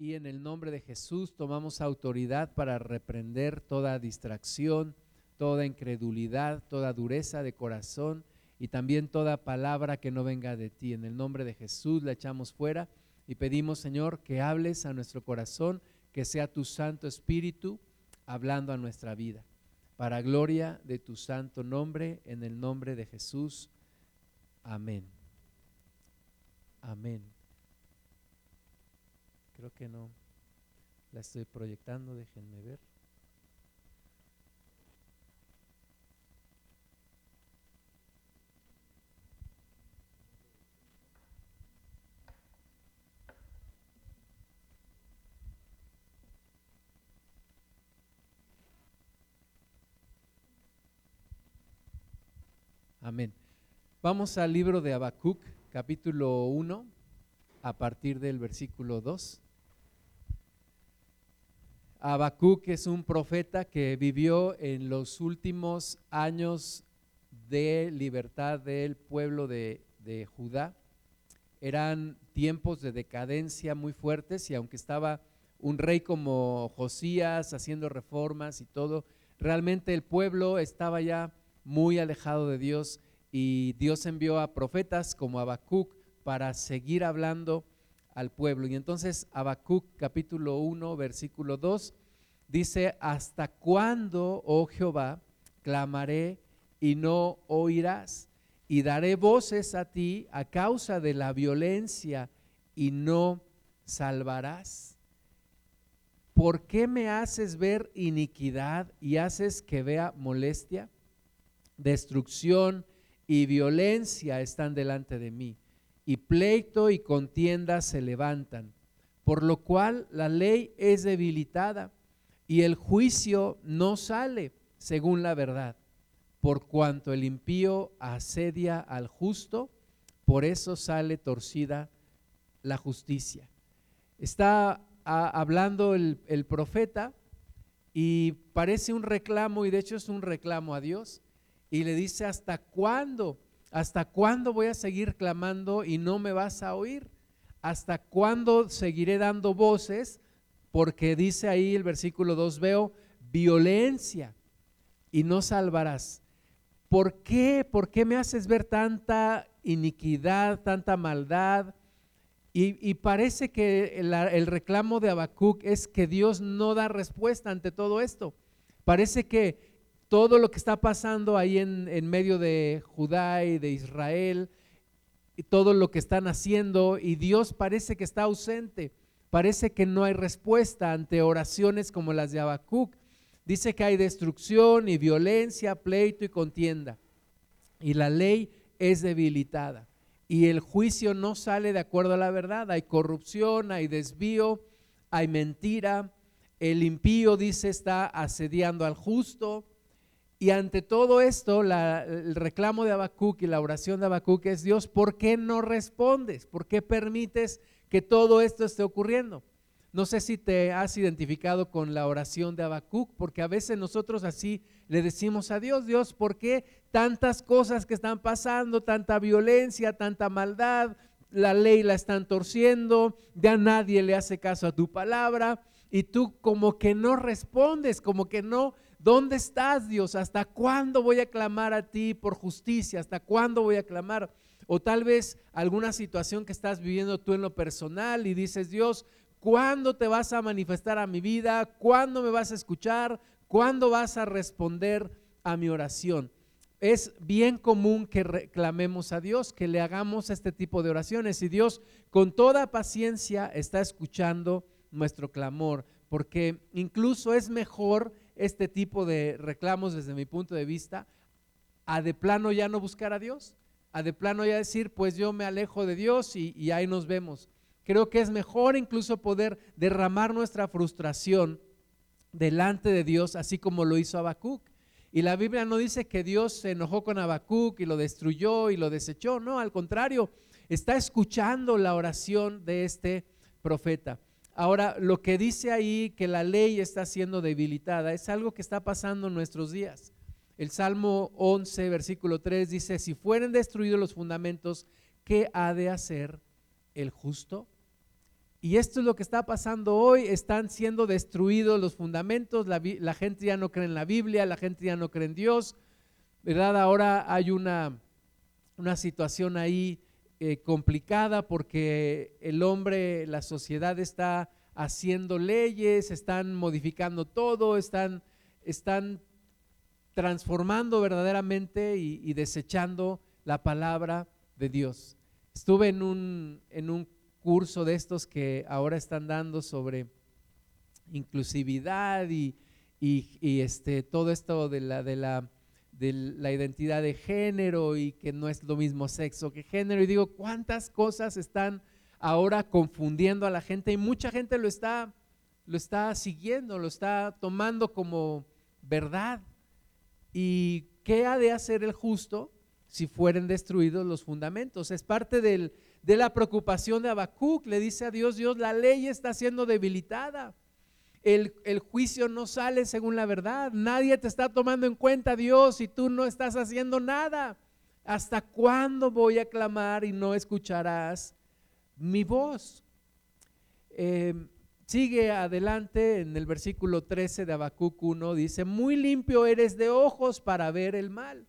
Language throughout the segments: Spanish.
y en el nombre de Jesús tomamos autoridad para reprender toda distracción, toda incredulidad, toda dureza de corazón y también toda palabra que no venga de ti. En el nombre de Jesús la echamos fuera y pedimos, Señor, que hables a nuestro corazón, que sea tu Santo Espíritu hablando a nuestra vida. Para gloria de tu santo nombre, en el nombre de Jesús. Amén. Amén. Creo que no. La estoy proyectando, déjenme ver. Amén. Vamos al libro de Habacuc, capítulo 1, a partir del versículo 2. Habacuc es un profeta que vivió en los últimos años de libertad del pueblo de, de, Judá. Eran tiempos de decadencia muy fuertes y aunque estaba un rey como Josías haciendo reformas y todo, realmente el pueblo estaba ya muy alejado de Dios y Dios envió a profetas como Habacuc para seguir hablando al pueblo. Y entonces Habacuc capítulo 1, versículo 2 dice, ¿hasta cuándo, oh Jehová, clamaré y no oirás? Y daré voces a ti a causa de la violencia y no salvarás. ¿Por qué me haces ver iniquidad y haces que vea molestia? Destrucción y violencia están delante de mí y pleito y contienda se levantan, por lo cual la ley es debilitada y el juicio no sale según la verdad. Por cuanto el impío asedia al justo, por eso sale torcida la justicia. Está hablando el, el profeta y parece un reclamo, y de hecho es un reclamo a Dios, y le dice, ¿hasta cuándo? ¿Hasta cuándo voy a seguir clamando y no me vas a oír? ¿Hasta cuándo seguiré dando voces? Porque dice ahí el versículo 2, veo violencia y no salvarás. ¿Por qué? ¿Por qué me haces ver tanta iniquidad, tanta maldad? Y, parece que el, el reclamo de Habacuc es que Dios no da respuesta ante todo esto. Parece que todo lo que está pasando ahí en, medio de Judá y de Israel, y todo lo que están haciendo, y Dios parece que está ausente, parece que no hay respuesta ante oraciones como las de Habacuc. Dice que hay destrucción y violencia, pleito y contienda, y la ley es debilitada, y el juicio no sale de acuerdo a la verdad, hay corrupción, hay desvío, hay mentira, el impío dice está asediando al justo, y ante todo esto, el reclamo de Habacuc y la oración de Habacuc es, Dios, ¿por qué no respondes? ¿Por qué permites que todo esto esté ocurriendo? No sé si te has identificado con la oración de Habacuc, porque a veces nosotros así le decimos a Dios, Dios, ¿por qué tantas cosas que están pasando, tanta violencia, tanta maldad? La ley la están torciendo, ya nadie le hace caso a tu palabra y tú como que no respondes, como que no ¿Dónde estás, Dios? ¿Hasta cuándo voy a clamar a ti por justicia? ¿Hasta cuándo voy a clamar? O tal vez alguna situación que estás viviendo tú en lo personal y dices, Dios, ¿cuándo te vas a manifestar a mi vida? ¿Cuándo me vas a escuchar? ¿Cuándo vas a responder a mi oración? Es bien común que reclamemos a Dios, que le hagamos este tipo de oraciones y Dios con toda paciencia está escuchando nuestro clamor, porque incluso es mejor este tipo de reclamos desde mi punto de vista, a de plano ya no buscar a Dios, a de plano ya decir, pues yo me alejo de Dios y, ahí nos vemos. Creo que es mejor incluso poder derramar nuestra frustración delante de Dios, así como lo hizo Habacuc. Y la Biblia no dice que Dios se enojó con Habacuc y lo destruyó y lo desechó, no, al contrario, está escuchando la oración de este profeta. Ahora, lo que dice ahí que la ley está siendo debilitada es algo que está pasando en nuestros días. El Salmo 11, versículo 3 dice, si fueren destruidos los fundamentos, ¿qué ha de hacer el justo? Y esto es lo que está pasando hoy, están siendo destruidos los fundamentos, la, la gente ya no cree en la Biblia, la gente ya no cree en Dios, ¿verdad? Ahora hay una, una situación ahí eh, complicada porque el hombre, la sociedad está haciendo leyes, están modificando todo, están, están transformando verdaderamente y, desechando la palabra de Dios. Estuve en un, en un curso de estos que ahora están dando sobre inclusividad y, y, este, todo esto de la, de, la, de la identidad de género y que no es lo mismo sexo que género. Y digo, ¿cuántas cosas están ahora confundiendo a la gente? Y mucha gente lo está, lo está siguiendo, lo está tomando como verdad. ¿Y qué ha de hacer el justo si fueren destruidos los fundamentos? Es parte del, de la preocupación de Habacuc. Le dice a Dios, Dios, la ley está siendo debilitada. El, juicio no sale según la verdad. Nadie te está tomando en cuenta, Dios, y tú no estás haciendo nada. ¿Hasta cuándo voy a clamar y no escucharás mi voz? Eh, Sigue adelante en el versículo 13 de Habacuc 1, dice, muy limpio eres de ojos para ver el mal.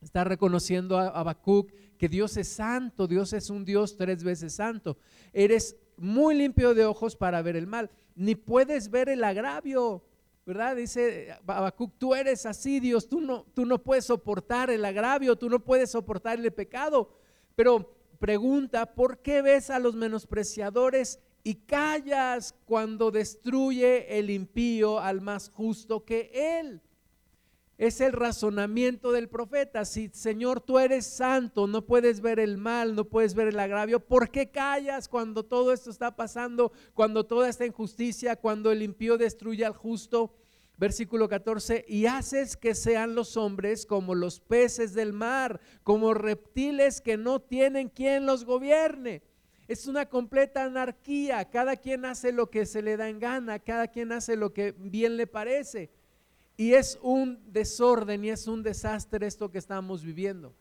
Está reconociendo a Habacuc que Dios es santo, Dios es un Dios tres veces santo. Eres muy limpio de ojos para ver el mal, ni puedes ver el agravio, ¿verdad? Dice Habacuc, tú eres así, Dios, tú no, tú no puedes soportar el agravio, tú no puedes soportar el pecado. Pero pregunta, ¿por qué ves a los menospreciadores y callas cuando destruye el impío al más justo que él. Es el razonamiento del profeta. Si Señor tú eres santo, no puedes ver el mal, no puedes ver el agravio, ¿por qué callas cuando todo esto está pasando, cuando toda esta injusticia, cuando el impío destruye al justo? Versículo 14, y haces que sean los hombres como los peces del mar, como reptiles que no tienen quien los gobierne es una completa anarquía. Cada quien hace lo que se le da en gana, cada quien hace lo que bien le parece. Y es un desorden y es un desastre esto que estamos viviendo.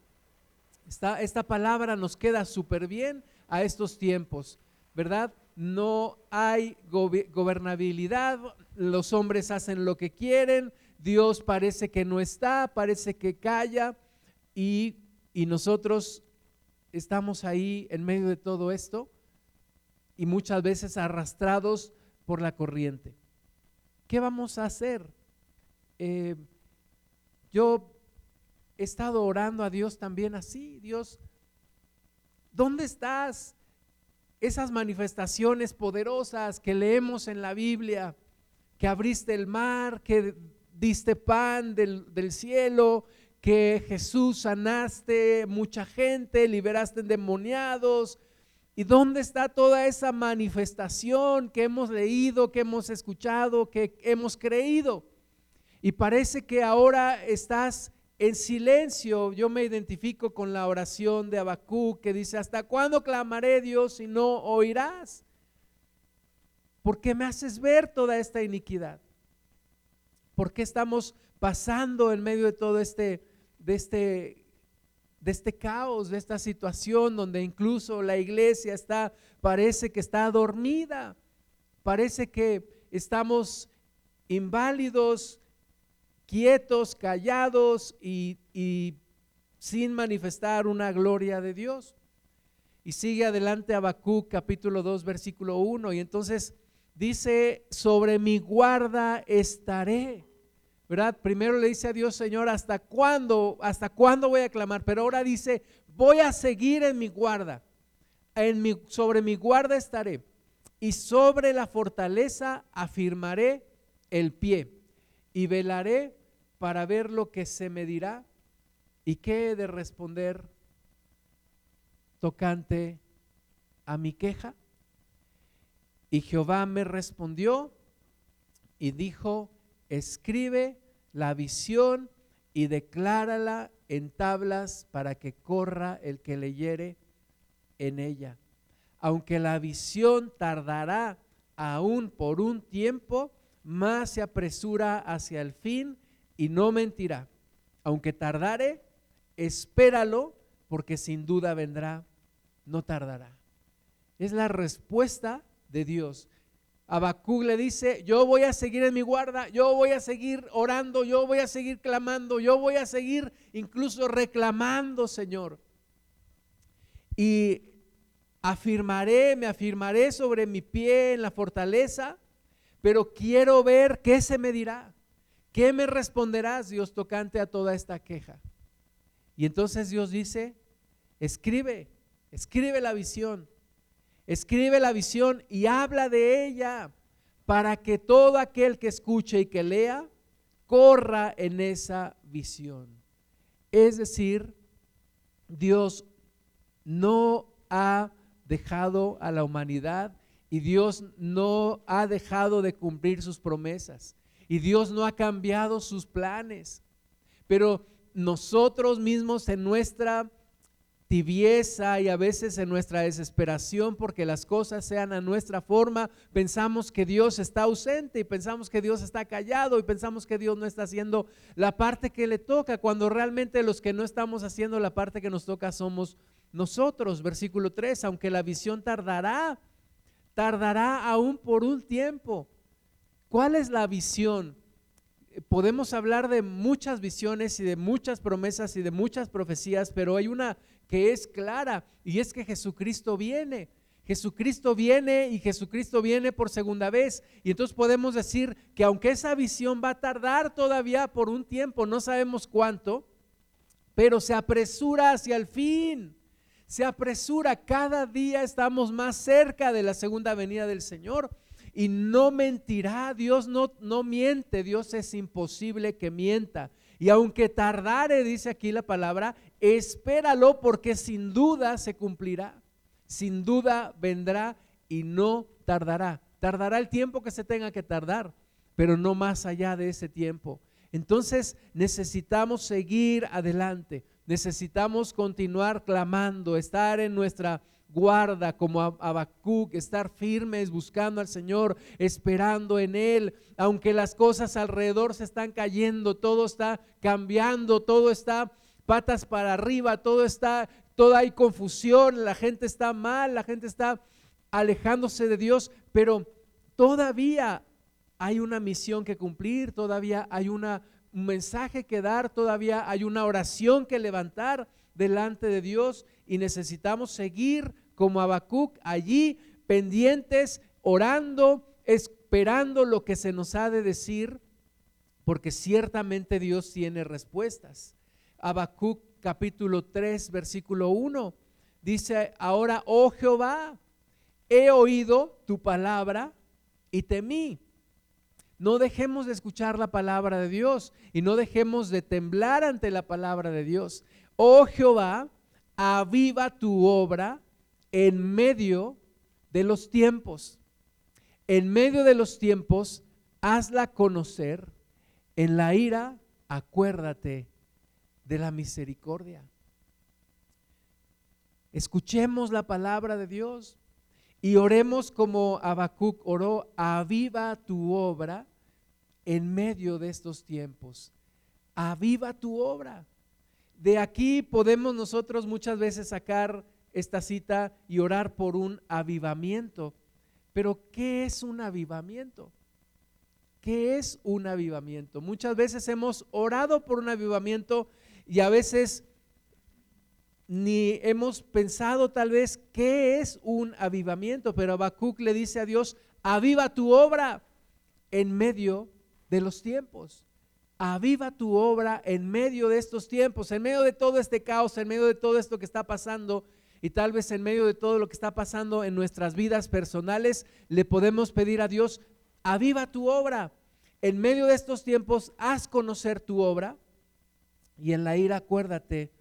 Esta, palabra nos queda súper bien a estos tiempos, ¿verdad? No hay gobernabilidad, los hombres hacen lo que quieren, Dios parece que no está, parece que calla y, y nosotros estamos ahí en medio de todo esto y muchas veces arrastrados por la corriente. ¿Qué vamos a hacer? Eh, yo he estado orando a Dios también así, Dios, ¿dónde estás? Esas manifestaciones poderosas que leemos en la Biblia, que abriste el mar, que diste pan del, del cielo, que Jesús sanaste mucha gente, liberaste endemoniados. ¿Y dónde está toda esa manifestación que hemos leído, que hemos escuchado, que hemos creído? Y parece que ahora estás en silencio. Yo me identifico con la oración de Abacú que dice, ¿hasta cuándo clamaré Dios si no oirás? Porque me haces ver toda esta iniquidad. ¿Por qué estamos pasando en medio de todo este de este, de este caos, de esta situación donde incluso la iglesia está, parece que está dormida, parece que estamos inválidos, quietos, callados y, sin manifestar una gloria de Dios. Y sigue adelante Habacuc capítulo 2 versículo 1 y entonces dice, sobre mi guarda estaré ¿verdad? Primero le dice a Dios, Señor, ¿hasta cuándo? ¿Hasta cuándo voy a clamar? Pero ahora dice, voy a seguir en mi guarda. En mi, sobre mi guarda estaré y sobre la fortaleza afirmaré el pie y velaré para ver lo que se me dirá y qué he de responder tocante a mi queja. Y Jehová me respondió y dijo, escribe la visión y declárala en tablas para que corra el que leyere en ella. Aunque la visión tardará aún por un tiempo, más se apresura hacia el fin y no mentirá. Aunque tardare, espéralo, porque sin duda vendrá, no tardará. es la respuesta de Dios. Habacuc le dice, yo voy a seguir en mi guarda, yo voy a seguir orando, yo voy a seguir clamando, yo voy a seguir incluso reclamando, Señor. Y afirmaré, me afirmaré sobre mi pie en la fortaleza, pero quiero ver qué se me dirá, qué me responderás, Dios, tocante a toda esta queja. Y entonces Dios dice, escribe, escribe la visión, escribe la visión y habla de ella para que todo aquel que escuche y que lea corra en esa visión. Es decir, Dios no ha dejado a la humanidad y Dios no ha dejado de cumplir sus promesas y Dios no ha cambiado sus planes. Pero nosotros mismos en nuestra tibieza y a veces en nuestra desesperación porque las cosas sean a nuestra forma, pensamos que Dios está ausente y pensamos que Dios está callado y pensamos que Dios no está haciendo la parte que le toca, cuando realmente los que no estamos haciendo la parte que nos toca somos nosotros. Versículo 3, aunque la visión tardará, tardará aún por un tiempo. ¿Cuál es la visión? Podemos hablar de muchas visiones y de muchas promesas y de muchas profecías, pero hay una que es clara y es que Jesucristo viene. Jesucristo viene y Jesucristo viene por segunda vez. Y entonces podemos decir que aunque esa visión va a tardar todavía por un tiempo, no sabemos cuánto, pero se apresura hacia el fin. Se apresura, cada día estamos más cerca de la segunda venida del Señor. Y no mentirá, Dios no, no miente, Dios es imposible que mienta. Y aunque tardare, dice aquí la palabra, espéralo porque sin duda se cumplirá. Sin duda vendrá y no tardará. Tardará el tiempo que se tenga que tardar, pero no más allá de ese tiempo. Entonces necesitamos seguir adelante, necesitamos continuar clamando, estar en nuestra guarda como Habacuc, estar firmes buscando al Señor, esperando en Él, aunque las cosas alrededor se están cayendo, todo está cambiando, todo está patas para arriba, todo está, toda hay confusión, la gente está mal, la gente está alejándose de Dios, pero todavía hay una misión que cumplir, todavía hay una, un mensaje que dar, todavía hay una oración que levantar delante de Dios y necesitamos seguir como Habacuc allí pendientes, orando, esperando lo que se nos ha de decir, porque ciertamente Dios tiene respuestas. Habacuc capítulo 3, versículo 1, dice, ahora, oh Jehová, he oído tu palabra y temí. No dejemos de escuchar la palabra de Dios y no dejemos de temblar ante la palabra de Dios. Oh Jehová, aviva tu obra en medio de los tiempos. En medio de los tiempos, hazla conocer. En la ira, acuérdate de la misericordia. Escuchemos la palabra de Dios y oremos como Habacuc oró, aviva tu obra en medio de estos tiempos. Aviva tu obra. De aquí podemos nosotros muchas veces sacar esta cita y orar por un avivamiento. Pero ¿qué es un avivamiento? ¿Qué es un avivamiento? Muchas veces hemos orado por un avivamiento y a veces ni hemos pensado tal vez qué es un avivamiento, pero Habacuc le dice a Dios, aviva tu obra en medio de los tiempos. Aviva tu obra en medio de estos tiempos, en medio de todo este caos, en medio de todo esto que está pasando y tal vez en medio de todo lo que está pasando en nuestras vidas personales, le podemos pedir a Dios, aviva tu obra. En medio de estos tiempos, haz conocer tu obra y en la ira acuérdate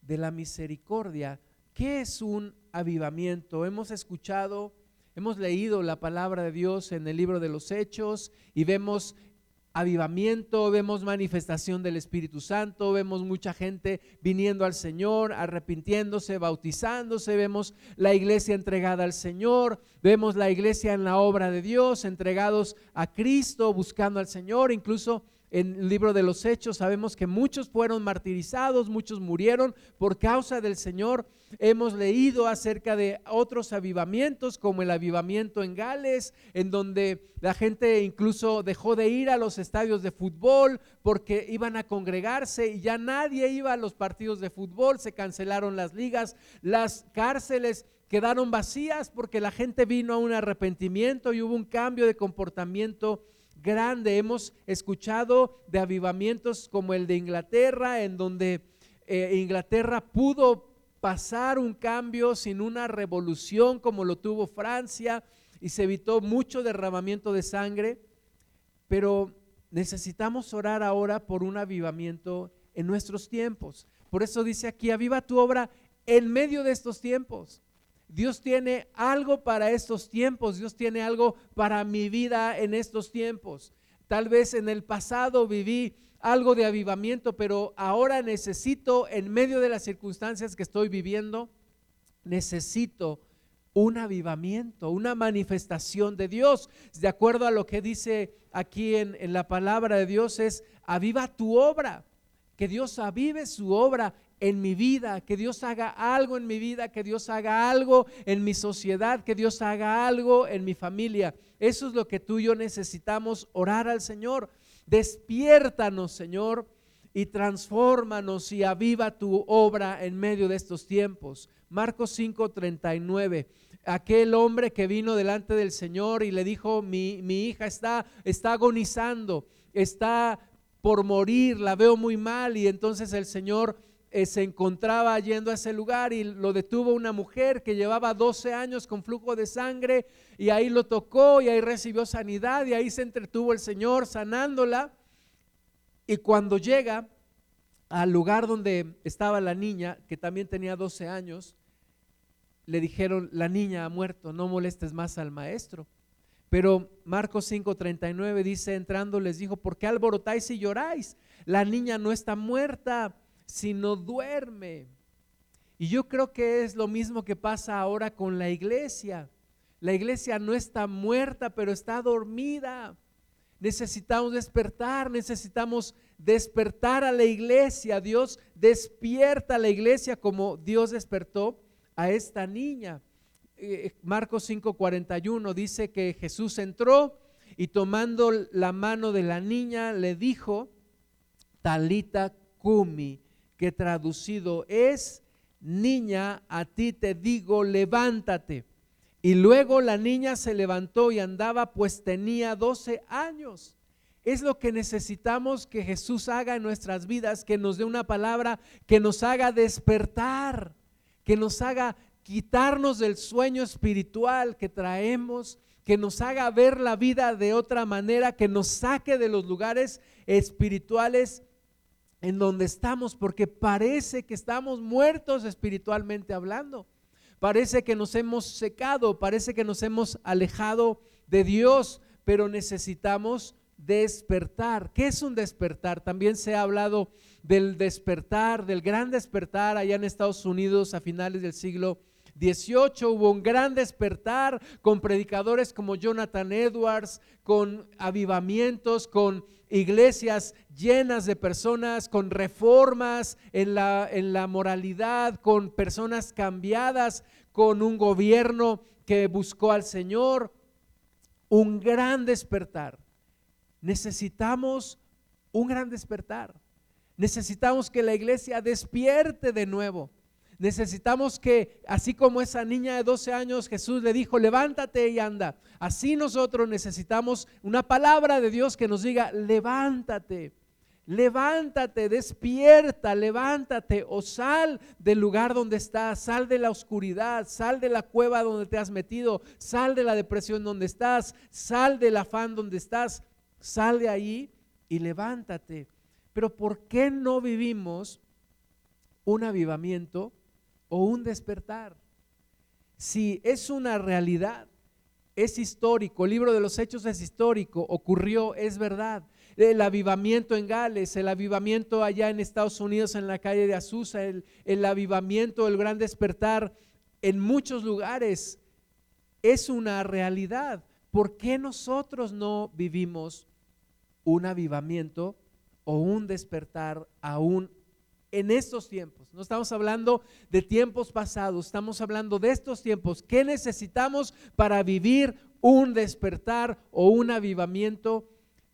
de la misericordia. ¿Qué es un avivamiento? Hemos escuchado, hemos leído la palabra de Dios en el libro de los Hechos y vemos avivamiento, vemos manifestación del Espíritu Santo, vemos mucha gente viniendo al Señor, arrepintiéndose, bautizándose, vemos la iglesia entregada al Señor, vemos la iglesia en la obra de Dios, entregados a Cristo, buscando al Señor, incluso en el libro de los Hechos sabemos que muchos fueron martirizados, muchos murieron por causa del Señor hemos leído acerca de otros avivamientos, como el avivamiento en Gales, en donde la gente incluso dejó de ir a los estadios de fútbol porque iban a congregarse y ya nadie iba a los partidos de fútbol, se cancelaron las ligas, las cárceles quedaron vacías porque la gente vino a un arrepentimiento y hubo un cambio de comportamiento grande. Hemos escuchado de avivamientos como el de Inglaterra, en donde eh, Inglaterra pudo pasar un cambio sin una revolución como lo tuvo Francia y se evitó mucho derramamiento de sangre, pero necesitamos orar ahora por un avivamiento en nuestros tiempos. Por eso dice aquí, aviva tu obra en medio de estos tiempos. Dios tiene algo para estos tiempos, Dios tiene algo para mi vida en estos tiempos. Tal vez en el pasado viví algo de avivamiento, pero ahora necesito, en medio de las circunstancias que estoy viviendo, necesito un avivamiento, una manifestación de Dios. De acuerdo a lo que dice aquí en, en la palabra de Dios, es aviva tu obra, que Dios avive su obra en mi vida, que Dios haga algo en mi vida, que Dios haga algo en mi sociedad, que Dios haga algo en mi familia. Eso es lo que tú y yo necesitamos orar al Señor. Despiértanos, Señor, y transfórmanos y aviva tu obra en medio de estos tiempos. Marcos 5:39. Aquel hombre que vino delante del Señor y le dijo, mi, mi hija está, está agonizando, está por morir, la veo muy mal. Y entonces el Señor eh, se encontraba yendo a ese lugar y lo detuvo una mujer que llevaba 12 años con flujo de sangre y ahí lo tocó y ahí recibió sanidad y ahí se entretuvo el Señor sanándola. Y cuando llega al lugar donde estaba la niña, que también tenía 12 años, le dijeron, la niña ha muerto, no molestes más al maestro. Pero Marcos 5:39 dice, entrando les dijo, ¿por qué alborotáis y lloráis? La niña no está muerta sino duerme. Y yo creo que es lo mismo que pasa ahora con la iglesia. La iglesia no está muerta, pero está dormida. Necesitamos despertar, necesitamos despertar a la iglesia. Dios despierta a la iglesia como Dios despertó a esta niña. Eh, Marcos 5:41 dice que Jesús entró y tomando la mano de la niña le dijo, Talita Kumi, que traducido es, niña, a ti te digo, levántate. Y luego la niña se levantó y andaba, pues tenía 12 años. Es lo que necesitamos que Jesús haga en nuestras vidas, que nos dé una palabra, que nos haga despertar, que nos haga quitarnos del sueño espiritual que traemos, que nos haga ver la vida de otra manera, que nos saque de los lugares espirituales en donde estamos, porque parece que estamos muertos espiritualmente hablando. Parece que nos hemos secado, parece que nos hemos alejado de Dios, pero necesitamos despertar. ¿Qué es un despertar? También se ha hablado del despertar, del gran despertar allá en Estados Unidos a finales del siglo 18 hubo un gran despertar con predicadores como Jonathan Edwards, con avivamientos, con iglesias llenas de personas, con reformas en la, en la moralidad, con personas cambiadas, con un gobierno que buscó al Señor. Un gran despertar. Necesitamos un gran despertar. Necesitamos que la iglesia despierte de nuevo. Necesitamos que, así como esa niña de 12 años, Jesús le dijo, levántate y anda. Así nosotros necesitamos una palabra de Dios que nos diga, levántate, levántate, despierta, levántate o sal del lugar donde estás, sal de la oscuridad, sal de la cueva donde te has metido, sal de la depresión donde estás, sal del afán donde estás, sal de ahí y levántate. Pero ¿por qué no vivimos un avivamiento? O un despertar. Si es una realidad, es histórico, el libro de los hechos es histórico, ocurrió, es verdad. El avivamiento en Gales, el avivamiento allá en Estados Unidos en la calle de Azusa, el, el avivamiento, el gran despertar en muchos lugares es una realidad. ¿Por qué nosotros no vivimos un avivamiento o un despertar aún en estos tiempos. No estamos hablando de tiempos pasados, estamos hablando de estos tiempos. ¿Qué necesitamos para vivir un despertar o un avivamiento?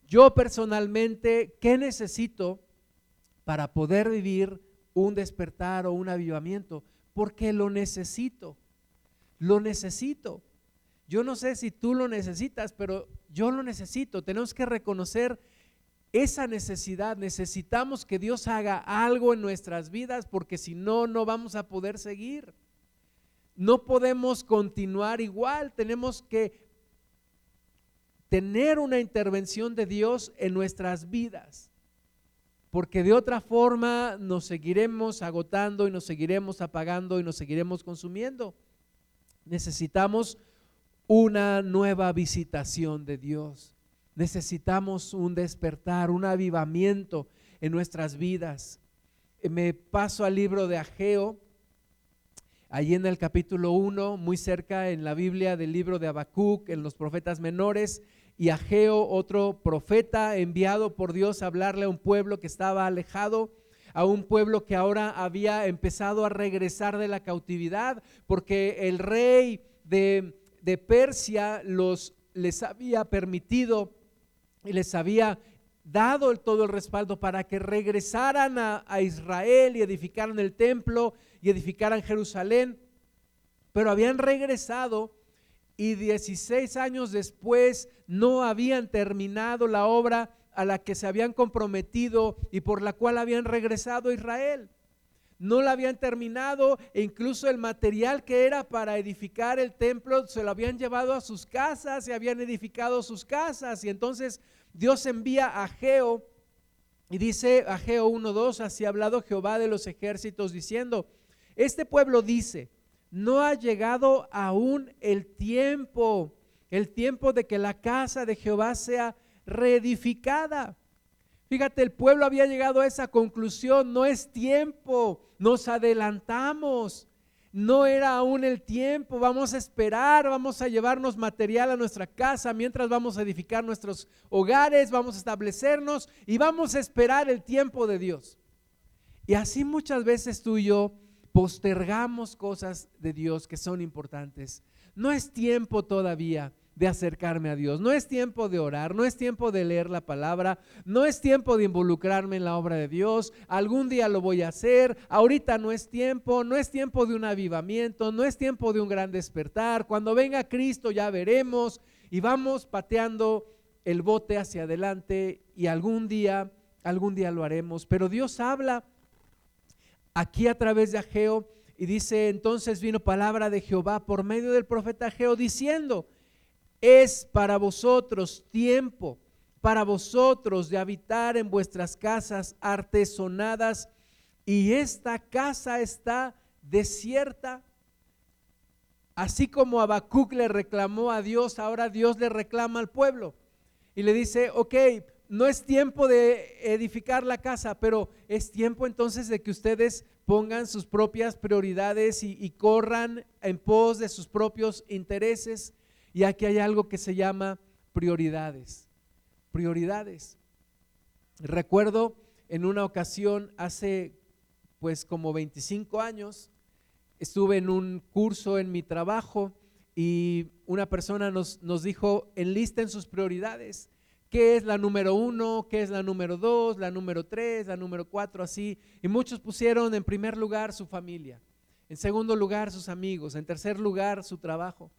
Yo personalmente, ¿qué necesito para poder vivir un despertar o un avivamiento? Porque lo necesito, lo necesito. Yo no sé si tú lo necesitas, pero yo lo necesito. Tenemos que reconocer esa necesidad. Necesitamos que Dios haga algo en nuestras vidas porque si no, no vamos a poder seguir. No podemos continuar igual. Tenemos que tener una intervención de Dios en nuestras vidas. Porque de otra forma nos seguiremos agotando y nos seguiremos apagando y nos seguiremos consumiendo. Necesitamos una nueva visitación de Dios. Necesitamos un despertar, un avivamiento en nuestras vidas. Eh, me paso al libro de Ageo, allí en el capítulo 1, muy cerca en la Biblia del libro de Habacuc, en los profetas menores, y Ageo, otro profeta enviado por Dios a hablarle a un pueblo que estaba alejado, a un pueblo que ahora había empezado a regresar de la cautividad, porque el rey de de Persia los, les había permitido y les había dado todo el respaldo para que regresaran a, a Israel y edificaran el templo y edificaran Jerusalén, pero habían regresado y 16 años después no habían terminado la obra a la que se habían comprometido y por la cual habían regresado a Israel no la habían terminado e incluso el material que era para edificar el templo se lo habían llevado a sus casas y habían edificado sus casas. Y entonces Dios envía a Geo y dice a Geo 1.2, así ha hablado Jehová de los ejércitos diciendo, este pueblo dice, no ha llegado aún el tiempo, el tiempo de que la casa de Jehová sea reedificada. Fíjate, el pueblo había llegado a esa conclusión, no es tiempo, nos adelantamos, no era aún el tiempo, vamos a esperar, vamos a llevarnos material a nuestra casa mientras vamos a edificar nuestros hogares, vamos a establecernos y vamos a esperar el tiempo de Dios. Y así muchas veces tú y yo postergamos cosas de Dios que son importantes. No es tiempo todavía de acercarme a Dios. No es tiempo de orar, no es tiempo de leer la palabra, no es tiempo de involucrarme en la obra de Dios. Algún día lo voy a hacer, ahorita no es tiempo, no es tiempo de un avivamiento, no es tiempo de un gran despertar. Cuando venga Cristo ya veremos y vamos pateando el bote hacia adelante y algún día, algún día lo haremos. Pero Dios habla aquí a través de Ageo y dice, entonces vino palabra de Jehová por medio del profeta Ageo diciendo, es para vosotros tiempo, para vosotros de habitar en vuestras casas artesonadas, y esta casa está desierta. Así como Habacuc le reclamó a Dios, ahora Dios le reclama al pueblo y le dice, ok, no es tiempo de edificar la casa, pero es tiempo entonces de que ustedes pongan sus propias prioridades y, y corran en pos de sus propios intereses y aquí hay algo que se llama prioridades. Prioridades. Recuerdo en una ocasión hace pues como 25 años, estuve en un curso en mi trabajo y una persona nos, nos dijo, enlisten sus prioridades. ¿Qué es la número uno? ¿Qué es la número dos? ¿La número tres? ¿La número cuatro? Así. Y muchos pusieron en primer lugar su familia, en segundo lugar sus amigos, en tercer lugar su trabajo.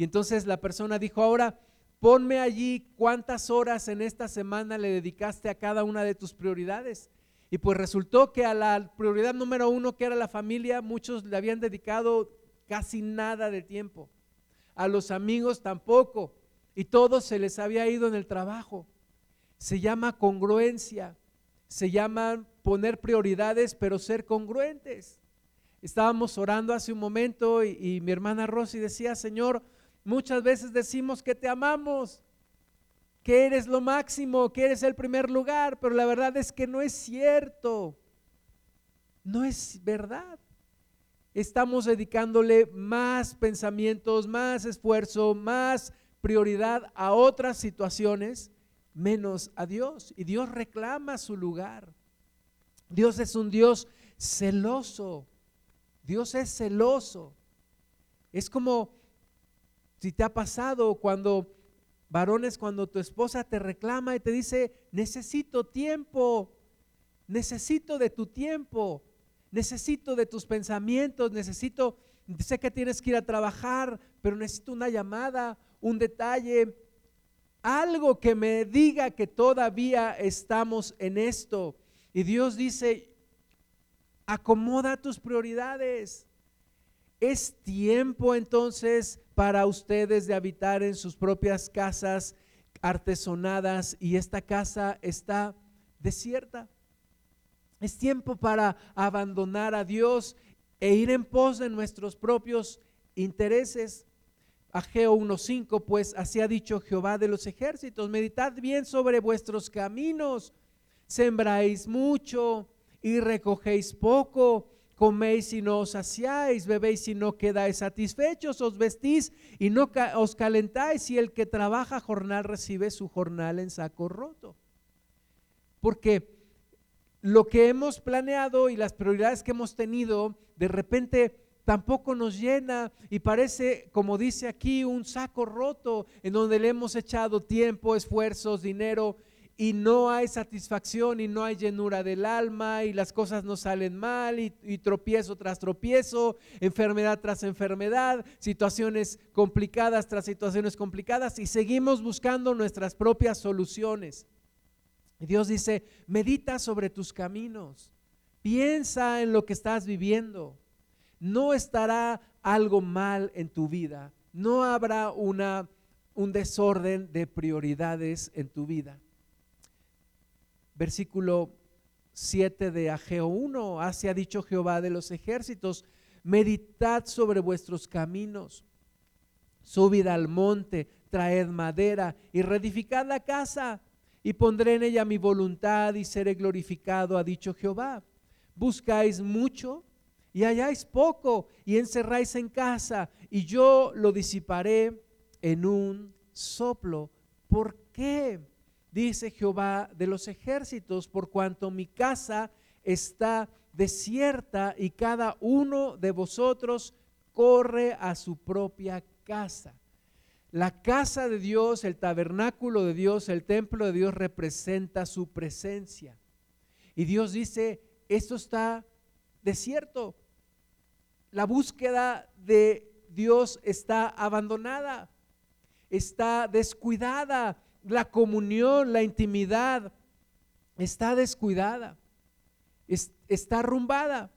Y entonces la persona dijo, ahora ponme allí cuántas horas en esta semana le dedicaste a cada una de tus prioridades. Y pues resultó que a la prioridad número uno, que era la familia, muchos le habían dedicado casi nada de tiempo. A los amigos tampoco. Y todo se les había ido en el trabajo. Se llama congruencia. Se llama poner prioridades, pero ser congruentes. Estábamos orando hace un momento y, y mi hermana Rosy decía, Señor, Muchas veces decimos que te amamos, que eres lo máximo, que eres el primer lugar, pero la verdad es que no es cierto. No es verdad. Estamos dedicándole más pensamientos, más esfuerzo, más prioridad a otras situaciones, menos a Dios. Y Dios reclama su lugar. Dios es un Dios celoso. Dios es celoso. Es como si te ha pasado cuando, varones, cuando tu esposa te reclama y te dice, necesito tiempo, necesito de tu tiempo, necesito de tus pensamientos, necesito, sé que tienes que ir a trabajar, pero necesito una llamada, un detalle, algo que me diga que todavía estamos en esto. Y Dios dice, acomoda tus prioridades. Es tiempo entonces para ustedes de habitar en sus propias casas artesonadas y esta casa está desierta. Es tiempo para abandonar a Dios e ir en pos de nuestros propios intereses. Ageo 1.5, pues así ha dicho Jehová de los ejércitos, meditad bien sobre vuestros caminos, sembráis mucho y recogéis poco, coméis y no os saciáis, bebéis y no quedáis satisfechos, os vestís y no os calentáis, y el que trabaja jornal recibe su jornal en saco roto. Porque lo que hemos planeado y las prioridades que hemos tenido, de repente tampoco nos llena y parece, como dice aquí, un saco roto en donde le hemos echado tiempo, esfuerzos, dinero y no hay satisfacción y no hay llenura del alma y las cosas no salen mal y, tropiezo tras tropiezo, enfermedad tras enfermedad, situaciones complicadas tras situaciones complicadas y seguimos buscando nuestras propias soluciones. Y Dios dice, medita sobre tus caminos, piensa en lo que estás viviendo no estará algo mal en tu vida, no habrá una, un desorden de prioridades en tu vida. Versículo 7 de Ageo 1, así ha dicho Jehová de los ejércitos, meditad sobre vuestros caminos, subid al monte, traed madera y reedificad la casa, y pondré en ella mi voluntad y seré glorificado, ha dicho Jehová. Buscáis mucho y halláis poco y encerráis en casa y yo lo disiparé en un soplo. ¿Por qué? Dice Jehová de los ejércitos, por cuanto mi casa está desierta y cada uno de vosotros corre a su propia casa. La casa de Dios, el tabernáculo de Dios, el templo de Dios representa su presencia. Y Dios dice, esto está desierto. La búsqueda de Dios está abandonada, está descuidada. La comunión, la intimidad está descuidada, está arrumbada,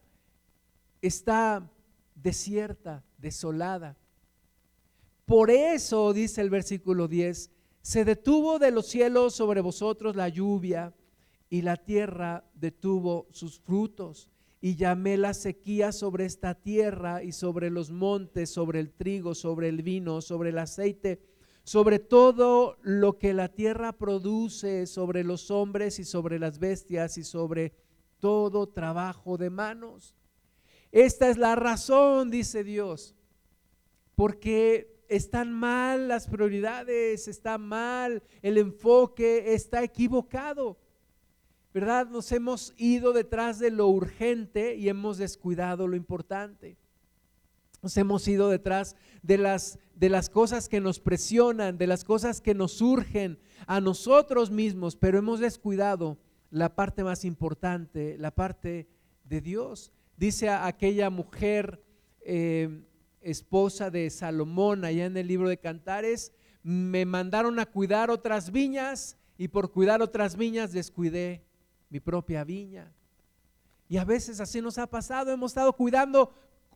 está desierta, desolada. Por eso, dice el versículo 10, se detuvo de los cielos sobre vosotros la lluvia y la tierra detuvo sus frutos y llamé la sequía sobre esta tierra y sobre los montes, sobre el trigo, sobre el vino, sobre el aceite, sobre todo lo que la tierra produce, sobre los hombres y sobre las bestias y sobre todo trabajo de manos. Esta es la razón, dice Dios, porque están mal las prioridades, está mal el enfoque, está equivocado. ¿verdad? Nos hemos ido detrás de lo urgente y hemos descuidado lo importante. Nos hemos ido detrás de las, de las cosas que nos presionan, de las cosas que nos surgen a nosotros mismos, pero hemos descuidado la parte más importante, la parte de Dios. Dice aquella mujer, eh, esposa de Salomón, allá en el libro de Cantares, me mandaron a cuidar otras viñas y por cuidar otras viñas descuidé mi propia viña. Y a veces así nos ha pasado, hemos estado cuidando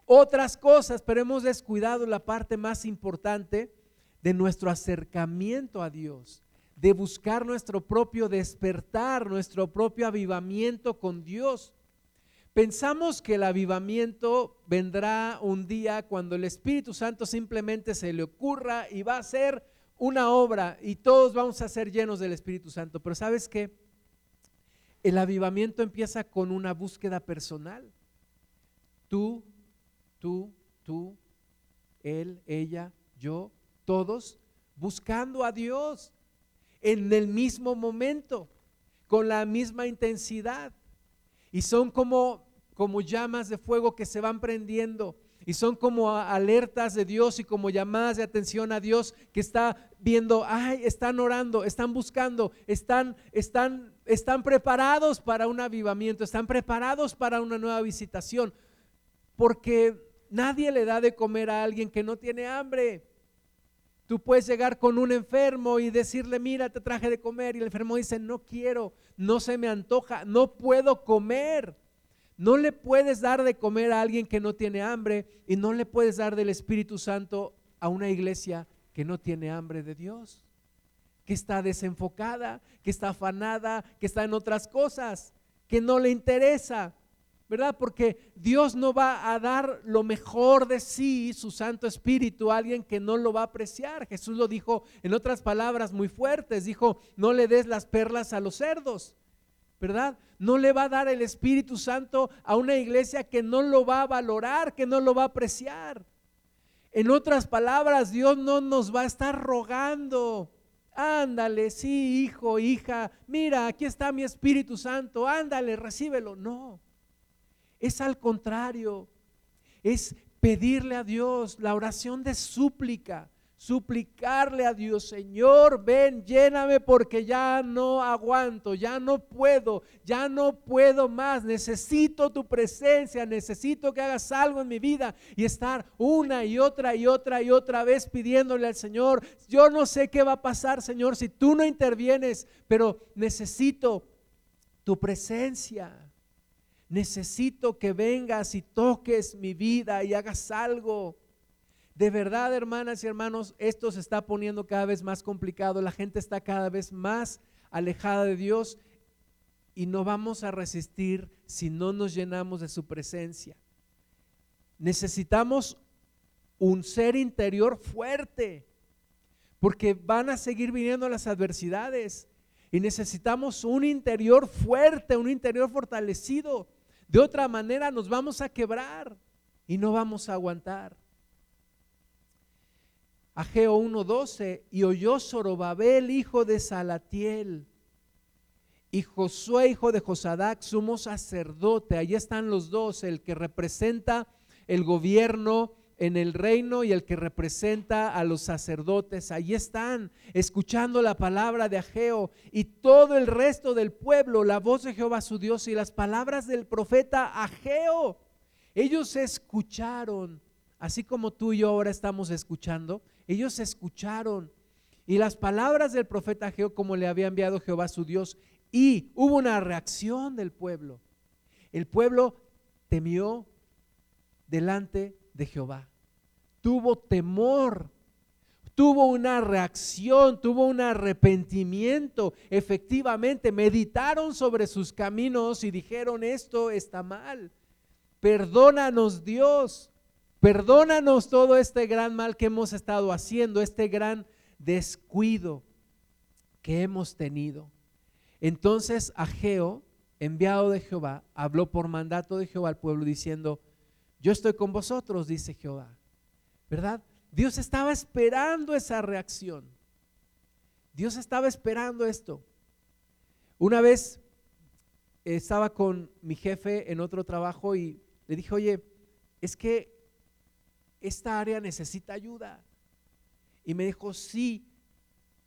otras cosas, pero hemos descuidado la parte más importante de nuestro acercamiento a Dios, de buscar nuestro propio despertar, nuestro propio avivamiento con Dios. Pensamos que el avivamiento vendrá un día cuando el Espíritu Santo simplemente se le ocurra y va a ser una obra y todos vamos a ser llenos del Espíritu Santo. Pero ¿sabes qué? El avivamiento empieza con una búsqueda personal. Tú, tú, tú, él, ella, yo, todos buscando a Dios en el mismo momento, con la misma intensidad. y son como, como llamas de fuego que se van prendiendo y son como alertas de Dios y como llamadas de atención a Dios que está viendo, ay, están orando, están buscando, están, están, están preparados para un avivamiento, están preparados para una nueva visitación, porque nadie le da de comer a alguien que no tiene hambre. Tú puedes llegar con un enfermo y decirle, mira, te traje de comer. Y el enfermo dice, no quiero, no se me antoja, no puedo comer. No le puedes dar de comer a alguien que no tiene hambre y no le puedes dar del Espíritu Santo a una iglesia que no tiene hambre de Dios, que está desenfocada, que está afanada, que está en otras cosas, que no le interesa, ¿verdad? Porque Dios no va a dar lo mejor de sí, su Santo Espíritu, a alguien que no lo va a apreciar. Jesús lo dijo en otras palabras muy fuertes, dijo, no le des las perlas a los cerdos. ¿verdad? No le va a dar el Espíritu Santo a una iglesia que no lo va a valorar, que no lo va a apreciar. En otras palabras, Dios no nos va a estar rogando. Ándale, sí, hijo, hija, mira, aquí está mi Espíritu Santo, ándale, recíbelo. No, es al contrario, es pedirle a Dios la oración de súplica suplicarle a Dios, Señor, ven, lléname porque ya no aguanto, ya no puedo, ya no puedo más, necesito tu presencia, necesito que hagas algo en mi vida y estar una y otra y otra y otra vez pidiéndole al Señor, yo no sé qué va a pasar, Señor, si tú no intervienes, pero necesito tu presencia. Necesito que vengas y toques mi vida y hagas algo. De verdad, hermanas y hermanos, esto se está poniendo cada vez más complicado. La gente está cada vez más alejada de Dios y no vamos a resistir si no nos llenamos de su presencia. Necesitamos un ser interior fuerte, porque van a seguir viniendo las adversidades y necesitamos un interior fuerte, un interior fortalecido. De otra manera nos vamos a quebrar y no vamos a aguantar. Ageo 1:12, y oyó Zorobabel, hijo de Salatiel, y Josué, hijo de Josadac, sumo sacerdote. Allí están los dos, el que representa el gobierno en el reino y el que representa a los sacerdotes. Allí están, escuchando la palabra de Ageo y todo el resto del pueblo, la voz de Jehová su Dios y las palabras del profeta Ageo. Ellos escucharon, así como tú y yo ahora estamos escuchando ellos escucharon y las palabras del profeta Jehová como le había enviado Jehová su Dios y hubo una reacción del pueblo. El pueblo temió delante de Jehová. Tuvo temor, tuvo una reacción, tuvo un arrepentimiento. Efectivamente, meditaron sobre sus caminos y dijeron, esto está mal. Perdónanos Dios. Perdónanos todo este gran mal que hemos estado haciendo, este gran descuido que hemos tenido. Entonces Ageo, enviado de Jehová, habló por mandato de Jehová al pueblo diciendo, yo estoy con vosotros, dice Jehová. ¿Verdad? Dios estaba esperando esa reacción. Dios estaba esperando esto. Una vez estaba con mi jefe en otro trabajo y le dije, oye, es que esta área necesita ayuda. Y me dijo, sí,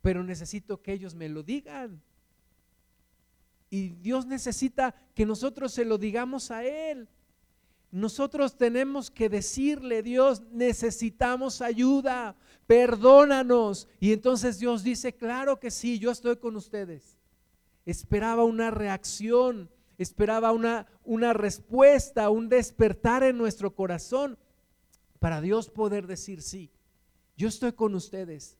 pero necesito que ellos me lo digan. Y Dios necesita que nosotros se lo digamos a Él. Nosotros tenemos que decirle, Dios, necesitamos ayuda, perdónanos. Y entonces Dios dice, claro que sí, yo estoy con ustedes. Esperaba una reacción, esperaba una, una respuesta, un despertar en nuestro corazón para Dios poder decir, sí, yo estoy con ustedes.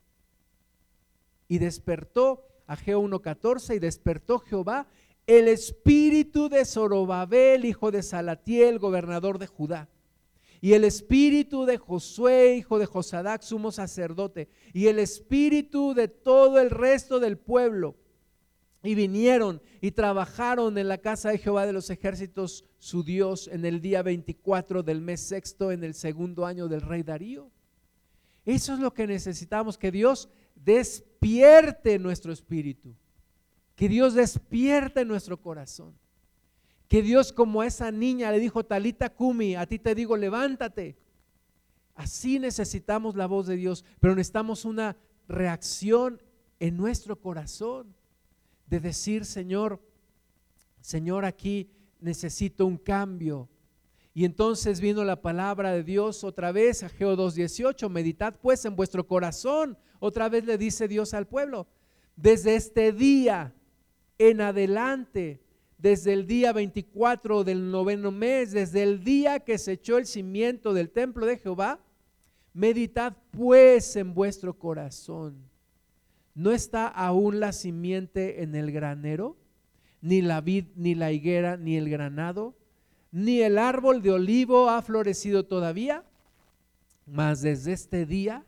Y despertó a Geo 1.14 y despertó Jehová el espíritu de Zorobabel, hijo de Salatiel, gobernador de Judá. Y el espíritu de Josué, hijo de Josadac, sumo sacerdote. Y el espíritu de todo el resto del pueblo y vinieron y trabajaron en la casa de Jehová de los ejércitos, su Dios, en el día 24 del mes sexto, en el segundo año del rey Darío. Eso es lo que necesitamos, que Dios despierte nuestro espíritu, que Dios despierte nuestro corazón, Que Dios como esa niña le dijo, Talita Kumi, a ti te digo, levántate. Así necesitamos la voz de Dios, pero necesitamos una reacción en nuestro corazón de decir, Señor, Señor, aquí necesito un cambio. Y entonces vino la palabra de Dios otra vez a Geo 2.18, meditad pues en vuestro corazón. Otra vez le dice Dios al pueblo, desde este día en adelante, desde el día 24 del noveno mes, desde el día que se echó el cimiento del templo de Jehová, meditad pues en vuestro corazón. ¿No está aún la simiente en el granero? Ni la vid, ni la higuera, ni el granado, ni el árbol de olivo ha florecido todavía, mas desde este día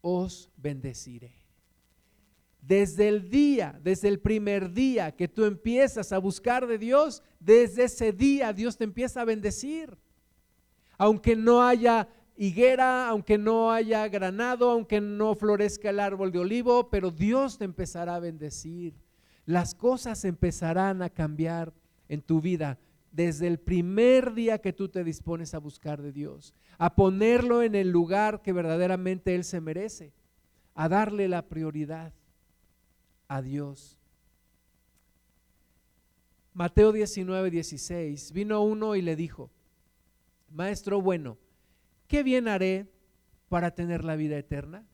os bendeciré. Desde el día, desde el primer día que tú empiezas a buscar de Dios, desde ese día Dios te empieza a bendecir. Aunque no haya higuera, aunque no haya granado, aunque no florezca el árbol de olivo, pero Dios te empezará a bendecir. Las cosas empezarán a cambiar en tu vida desde el primer día que tú te dispones a buscar de Dios, a ponerlo en el lugar que verdaderamente Él se merece, a darle la prioridad a Dios. Mateo 19, 16, vino uno y le dijo, Maestro bueno, ¿qué bien haré para tener la vida eterna?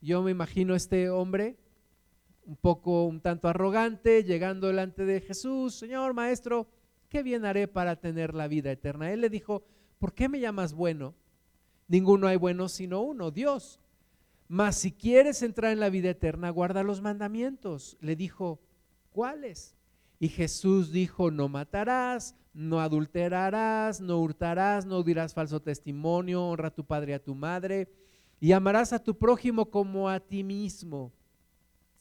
Yo me imagino este hombre un poco, un tanto arrogante, llegando delante de Jesús, Señor, Maestro, ¿qué bien haré para tener la vida eterna? Él le dijo, ¿por qué me llamas bueno? Ninguno hay bueno sino uno, Dios. Mas si quieres entrar en la vida eterna, guarda los mandamientos. Le dijo, ¿cuáles? Y Jesús dijo, no matarás, no adulterarás, no hurtarás, no dirás falso testimonio, honra a tu padre y a tu madre, y amarás a tu prójimo como a ti mismo.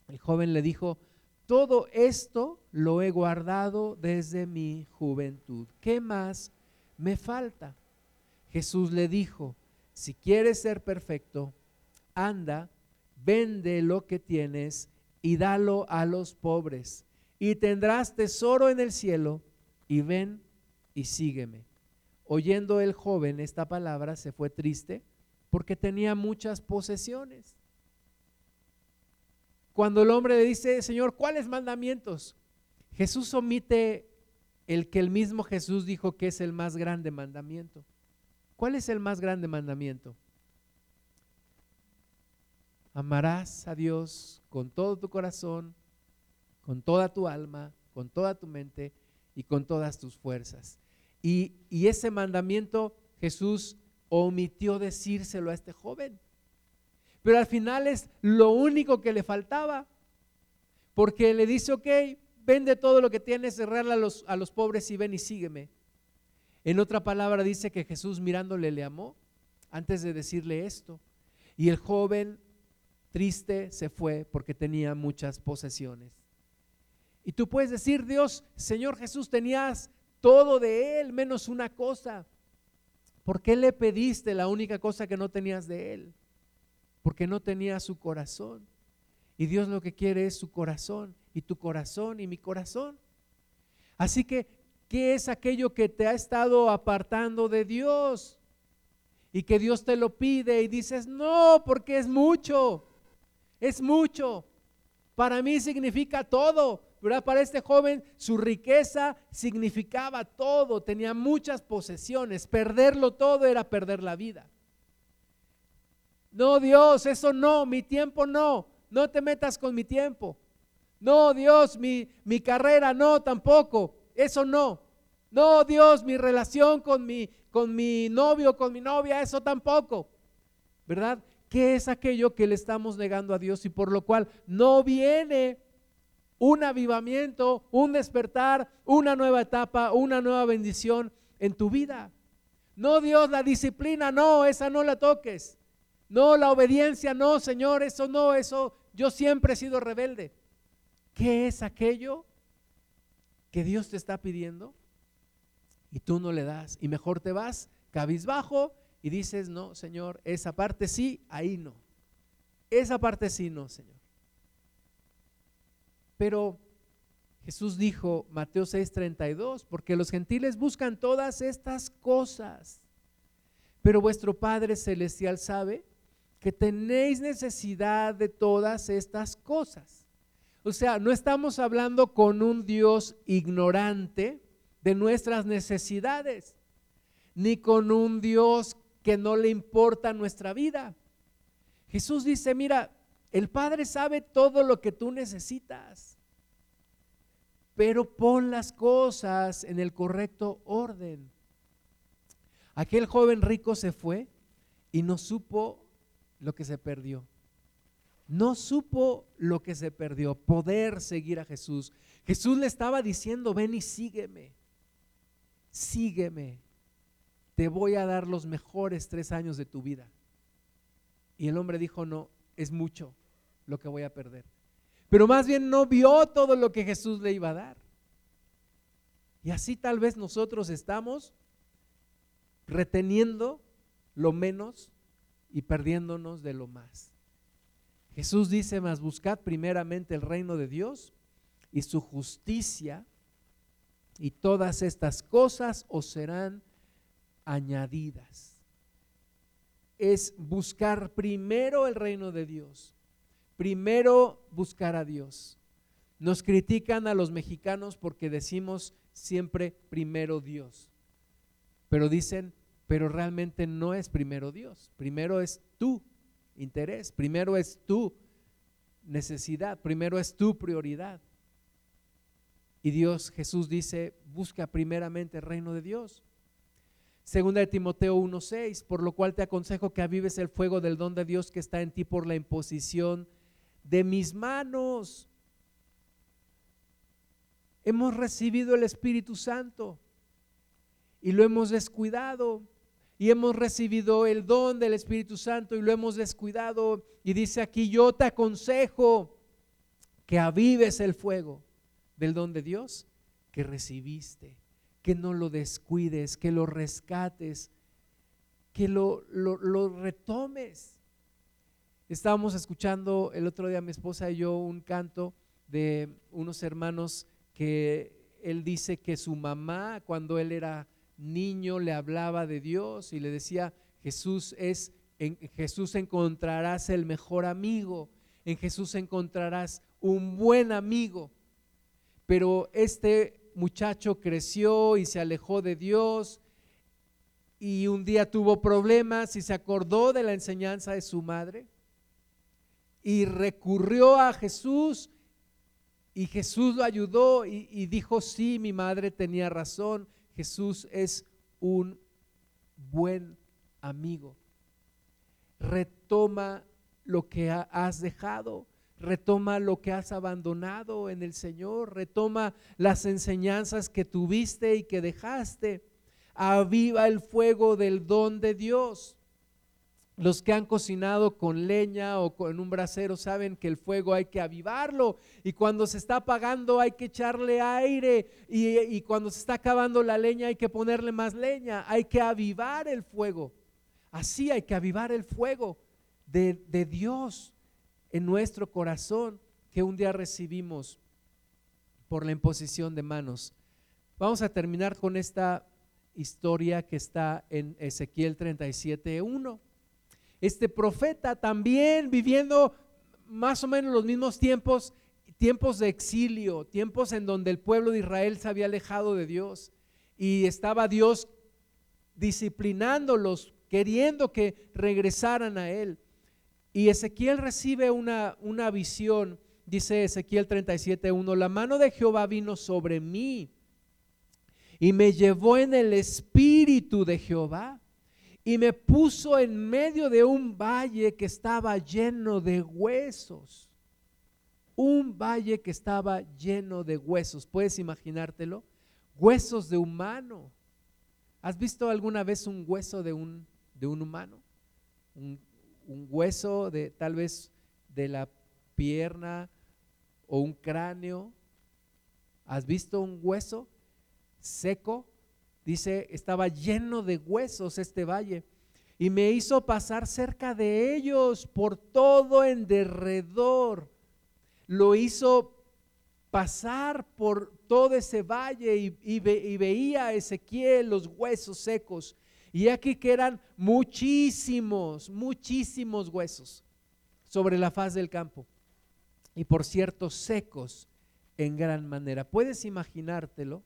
El joven le dijo, todo esto lo he guardado desde mi juventud. ¿Qué más me falta? Jesús le dijo, si quieres ser perfecto, anda, vende lo que tienes y dalo a los pobres, y tendrás tesoro en el cielo, y ven y sígueme. Oyendo el joven esta palabra, se fue triste porque tenía muchas posesiones. Cuando el hombre le dice, Señor, ¿cuáles mandamientos? Jesús omite el que el mismo Jesús dijo que es el más grande mandamiento. ¿Cuál es el más grande mandamiento? Amarás a Dios con todo tu corazón, con toda tu alma, con toda tu mente y con todas tus fuerzas. Y, y ese mandamiento Jesús omitió decírselo a este joven. Pero al final es lo único que le faltaba. Porque le dice, ok, vende todo lo que tienes, cerrarle a los, a los pobres y ven y sígueme. En otra palabra dice que Jesús mirándole le amó antes de decirle esto. Y el joven triste se fue porque tenía muchas posesiones. Y tú puedes decir, Dios, Señor Jesús, tenías todo de Él menos una cosa. ¿Por qué le pediste la única cosa que no tenías de Él? porque no tenía su corazón. Y Dios lo que quiere es su corazón, y tu corazón y mi corazón. Así que, ¿qué es aquello que te ha estado apartando de Dios? Y que Dios te lo pide y dices, no, porque es mucho, es mucho. Para mí significa todo, ¿verdad? Para este joven su riqueza significaba todo, tenía muchas posesiones, perderlo todo era perder la vida. No, Dios, eso no, mi tiempo no, no te metas con mi tiempo. No, Dios, mi, mi carrera no, tampoco, eso no. No, Dios, mi relación con mi, con mi novio, con mi novia, eso tampoco. ¿Verdad? ¿Qué es aquello que le estamos negando a Dios y por lo cual no viene un avivamiento, un despertar, una nueva etapa, una nueva bendición en tu vida? No, Dios, la disciplina, no, esa no la toques. No, la obediencia, no, Señor, eso no, eso, yo siempre he sido rebelde. ¿Qué es aquello que Dios te está pidiendo? Y tú no le das. Y mejor te vas cabizbajo y dices, no, Señor, esa parte sí, ahí no. Esa parte sí, no, Señor. Pero Jesús dijo, Mateo 6:32, porque los gentiles buscan todas estas cosas, pero vuestro Padre Celestial sabe que tenéis necesidad de todas estas cosas. O sea, no estamos hablando con un Dios ignorante de nuestras necesidades, ni con un Dios que no le importa nuestra vida. Jesús dice, mira, el Padre sabe todo lo que tú necesitas pero pon las cosas en el correcto orden. Aquel joven rico se fue y no supo lo que se perdió. No supo lo que se perdió, poder seguir a Jesús. Jesús le estaba diciendo, ven y sígueme, sígueme, te voy a dar los mejores tres años de tu vida. Y el hombre dijo, no, es mucho lo que voy a perder pero más bien no vio todo lo que Jesús le iba a dar. Y así tal vez nosotros estamos reteniendo lo menos y perdiéndonos de lo más. Jesús dice, más buscad primeramente el reino de Dios y su justicia y todas estas cosas os serán añadidas. Es buscar primero el reino de Dios primero buscar a Dios. Nos critican a los mexicanos porque decimos siempre primero Dios. Pero dicen, pero realmente no es primero Dios. Primero es tu interés, primero es tu necesidad, primero es tu prioridad. Y Dios, Jesús dice, busca primeramente el reino de Dios. Segunda de Timoteo 1:6, por lo cual te aconsejo que avives el fuego del don de Dios que está en ti por la imposición de mis manos. Hemos recibido el Espíritu Santo y lo hemos descuidado. Y hemos recibido el don del Espíritu Santo y lo hemos descuidado. Y dice aquí, yo te aconsejo que avives el fuego del don de Dios que recibiste, que no lo descuides, que lo rescates, que lo, lo, retomes. Estábamos escuchando el otro día mi esposa y yo un canto de unos hermanos que él dice que su mamá cuando él era niño le hablaba de Dios y le decía, Jesús es, en Jesús encontrarás el mejor amigo, en Jesús encontrarás un buen amigo. Pero este muchacho creció y se alejó de Dios y un día tuvo problemas y se acordó de la enseñanza de su madre y recurrió a Jesús y Jesús lo ayudó y, dijo, sí, mi madre tenía razón, Jesús es un buen amigo. Retoma lo que has dejado, retoma lo que has abandonado en el Señor, retoma las enseñanzas que tuviste y que dejaste. Aviva el fuego del don de Dios. Los que han cocinado con leña o con un brasero saben que el fuego hay que avivarlo y cuando se está apagando hay que echarle aire y, cuando se está acabando la leña hay que ponerle más leña, hay que avivar el fuego. Así hay que avivar el fuego de, de Dios en nuestro corazón que un día recibimos por la imposición de manos. Vamos a terminar con esta historia que está en Ezequiel 37.1 este profeta también viviendo más o menos los mismos tiempos, tiempos de exilio, tiempos en donde el pueblo de Israel se había alejado de Dios y estaba Dios disciplinándolos, queriendo que regresaran a Él. Y Ezequiel recibe una, una visión, dice Ezequiel 37.1, la mano de Jehová vino sobre mí y me llevó en el espíritu de Jehová y me puso en medio de un valle que estaba lleno de huesos. Un valle que estaba lleno de huesos. ¿Puedes imaginártelo? Huesos de humano. ¿Has visto alguna vez un hueso de un, de un humano? Un hueso de tal vez de la pierna o un cráneo. ¿Has visto un hueso seco? Dice, estaba lleno de huesos este valle. Y me hizo pasar cerca de ellos por todo en derredor. Lo hizo pasar por todo ese valle y, veía a Ezequiel los huesos secos. Y aquí que eran muchísimos, muchísimos huesos sobre la faz del campo. Y por cierto, secos en gran manera. ¿Puedes imaginártelo?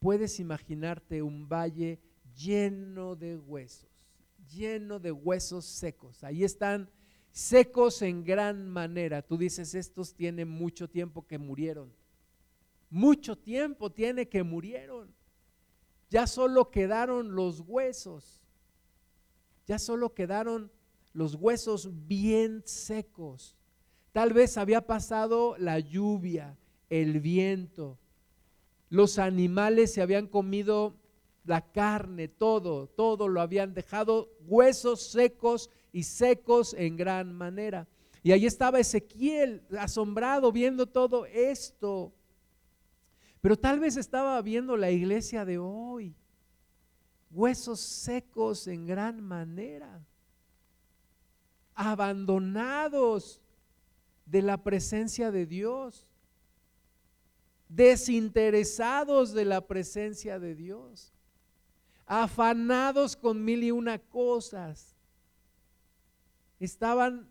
¿Puedes imaginarte un valle lleno de huesos, lleno de huesos secos? Ahí están secos en gran manera. Tú dices, estos tienen mucho tiempo que murieron. Mucho tiempo tiene que murieron. Ya solo quedaron los huesos. Ya solo quedaron los huesos bien secos. Tal vez había pasado la lluvia, el viento. Los animales se habían comido la carne, todo, todo lo habían dejado huesos secos y secos en gran manera. Y ahí estaba Ezequiel asombrado viendo todo esto. Pero tal vez estaba viendo la iglesia de hoy. Huesos secos en gran manera. Abandonados de la presencia de Dios. Desinteresados de la presencia de Dios. Afanados con mil y una cosas estaban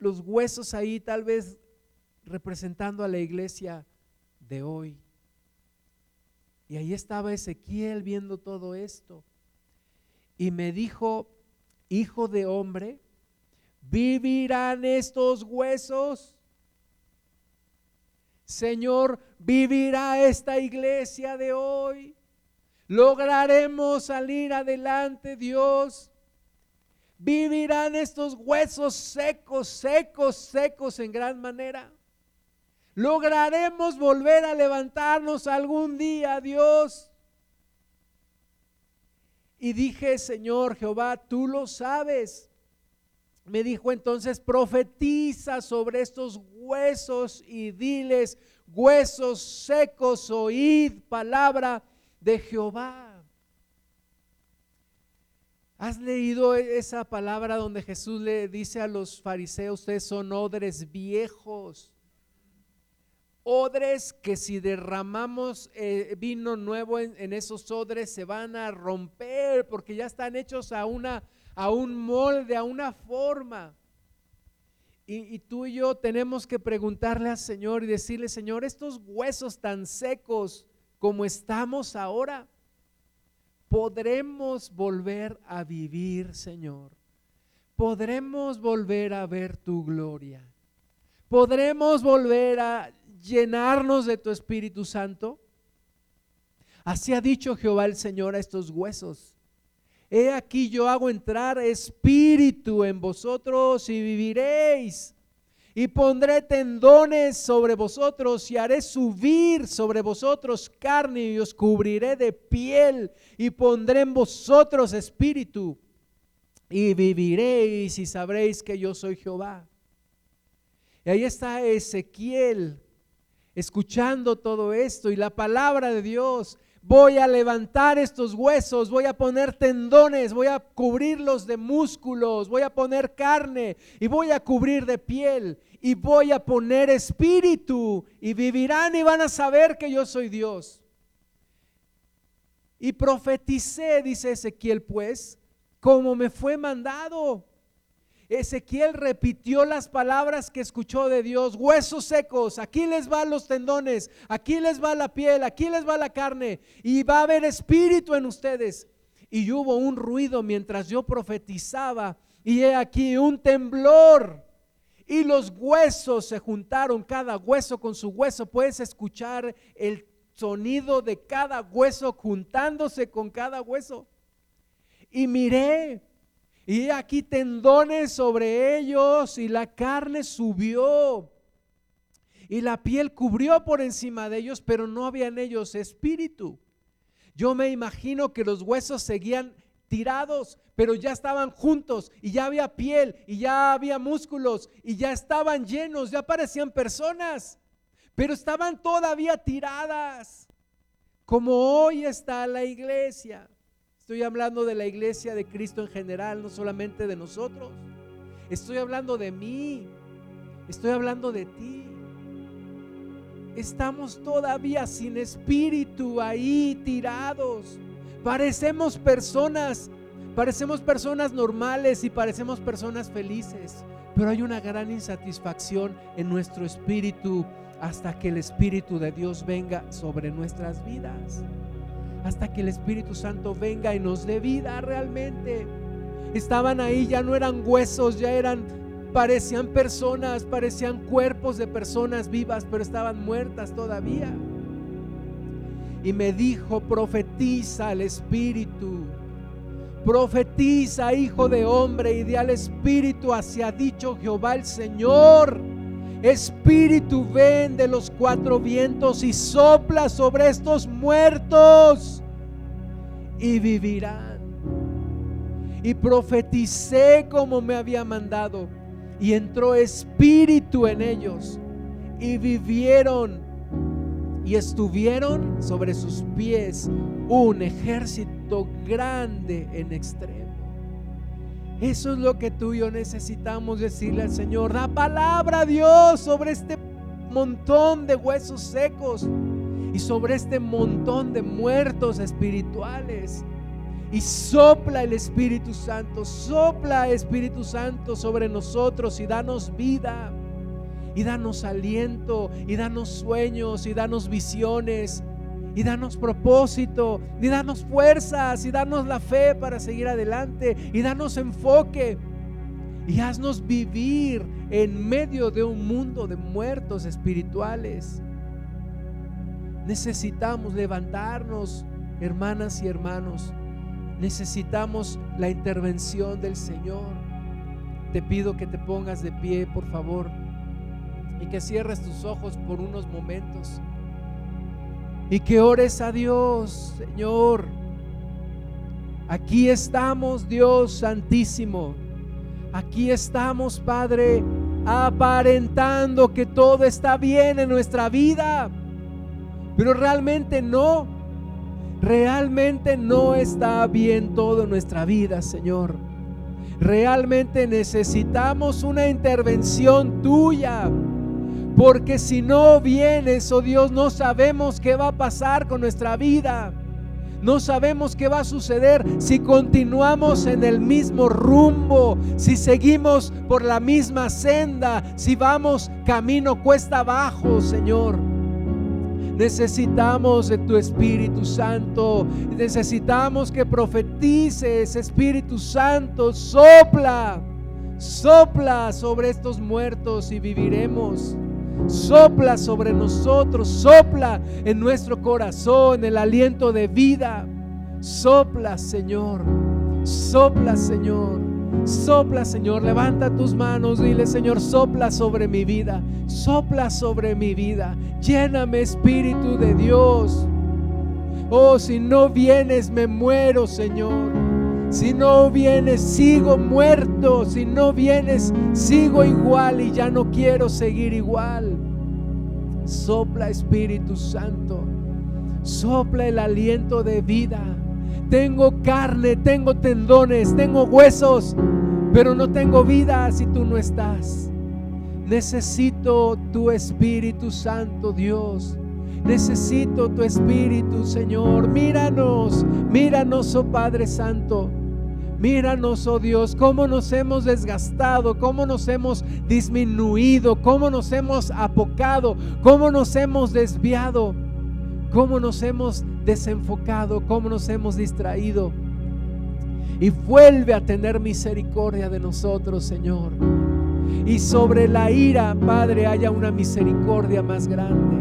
los huesos ahí tal vez representando a la iglesia de hoy. Y ahí estaba Ezequiel viendo todo esto. Y me dijo, hijo de hombre, ¿vivirán estos huesos? Señor, ¿vivirá esta iglesia de hoy? ¿Lograremos salir adelante, Dios? vivirán estos huesos secos, secos, secos en gran manera. Lograremos volver a levantarnos algún día, Dios. Y dije, Señor Jehová, tú lo sabes. Me dijo entonces, profetiza sobre estos huesos y diles, huesos secos, oíd palabra de Jehová. ¿Has leído esa palabra donde Jesús le dice a los fariseos, ustedes son odres viejos? Odres que si derramamos eh, vino nuevo en, esos odres se van a romper porque ya están hechos a, una, a un molde, a una forma. Y, y tú y yo tenemos que preguntarle al Señor y decirle, Señor, estos huesos tan secos como estamos ahora, podremos volver a vivir, Señor. Podremos volver a ver tu gloria. Podremos volver a llenarnos de tu Espíritu Santo. Así ha dicho Jehová el Señor a estos huesos. He aquí yo hago entrar espíritu en vosotros y viviréis y pondré tendones sobre vosotros y haré subir sobre vosotros carne y os cubriré de piel y pondré en vosotros espíritu y viviréis y sabréis que yo soy Jehová. Y ahí está Ezequiel escuchando todo esto y la palabra de Dios voy a levantar estos huesos, voy a poner tendones, voy a cubrirlos de músculos, voy a poner carne y voy a cubrir de piel y voy a poner espíritu y vivirán y van a saber que yo soy Dios. Y profeticé, dice Ezequiel, pues, como me fue mandado. Ezequiel repitió las palabras que escuchó de Dios, huesos secos, aquí les van los tendones, aquí les va la piel, aquí les va la carne y va a haber espíritu en ustedes. Y hubo un ruido mientras yo profetizaba y he aquí un temblor y los huesos se juntaron, cada hueso con su hueso. Puedes escuchar el sonido de cada hueso juntándose con cada hueso. Y miré y aquí tendones sobre ellos y la carne subió. Y la piel cubrió por encima de ellos, pero no había en ellos espíritu. Yo me imagino que los huesos seguían tirados, pero ya estaban juntos y ya había piel y ya había músculos y ya estaban llenos, ya parecían personas, pero estaban todavía tiradas, como hoy está la iglesia. Estoy hablando de la iglesia de Cristo en general, no solamente de nosotros. Estoy hablando de mí. Estoy hablando de ti. estamos todavía sin espíritu ahí tirados. Parecemos personas, parecemos personas normales y parecemos personas felices, pero hay una gran insatisfacción en nuestro espíritu hasta que el Espíritu de Dios venga sobre nuestras vidas. Hasta que el Espíritu Santo venga y nos dé vida realmente. Estaban ahí, ya no eran huesos, ya eran parecían personas, parecían cuerpos de personas vivas, pero estaban muertas todavía. Y me dijo, profetiza al Espíritu, profetiza, hijo de hombre, y de al Espíritu hacia dicho Jehová el Señor. Espíritu, ven de los cuatro vientos y sopla sobre estos muertos y vivirán. Y profeticé como me había mandado y entró espíritu en ellos y vivieron y estuvieron sobre sus pies un ejército grande en extremo. Eso es lo que tú y yo necesitamos decirle al Señor. Da palabra Dios sobre este montón de huesos secos y sobre este montón de muertos espirituales y sopla el Espíritu Santo, sopla Espíritu Santo sobre nosotros y danos vida, y danos aliento, y danos sueños, y danos visiones, y danos propósito, y danos fuerzas, y danos la fe para seguir adelante, y danos enfoque, y haznos vivir en medio de un mundo de muertos espirituales. Necesitamos levantarnos, hermanas y hermanos Necesitamos la intervención del Señor. Te pido que te pongas de pie, por favor, y que cierres tus ojos por unos momentos. Y que ores a Dios, Señor. Aquí estamos, Dios Santísimo. Aquí estamos, Padre, aparentando que todo está bien en nuestra vida. Pero realmente no. Realmente no está bien todo en nuestra vida, Señor. Realmente necesitamos una intervención tuya. Porque si no vienes, oh Dios, no sabemos qué va a pasar con nuestra vida. No sabemos qué va a suceder si continuamos en el mismo rumbo, si seguimos por la misma senda, si vamos camino cuesta abajo, Señor. Necesitamos de tu Espíritu Santo. Necesitamos que profetices, Espíritu Santo. Sopla, sopla sobre estos muertos y viviremos. Sopla sobre nosotros, sopla en nuestro corazón el aliento de vida. Sopla, Señor. Sopla, Señor. Sopla, Señor, levanta tus manos, dile, Señor, sopla sobre mi vida, sopla sobre mi vida, lléname, Espíritu de Dios. Oh, si no vienes, me muero, Señor. Si no vienes, sigo muerto. Si no vienes, sigo igual y ya no quiero seguir igual. Sopla, Espíritu Santo. Sopla el aliento de vida. Tengo carne, tengo tendones, tengo huesos, pero no tengo vida si tú no estás. Necesito tu Espíritu Santo, Dios. Necesito tu Espíritu, Señor. Míranos, míranos, oh Padre Santo. Míranos, oh Dios, cómo nos hemos desgastado, cómo nos hemos disminuido, cómo nos hemos apocado, cómo nos hemos desviado cómo nos hemos desenfocado, cómo nos hemos distraído. Y vuelve a tener misericordia de nosotros, Señor. Y sobre la ira, Padre, haya una misericordia más grande.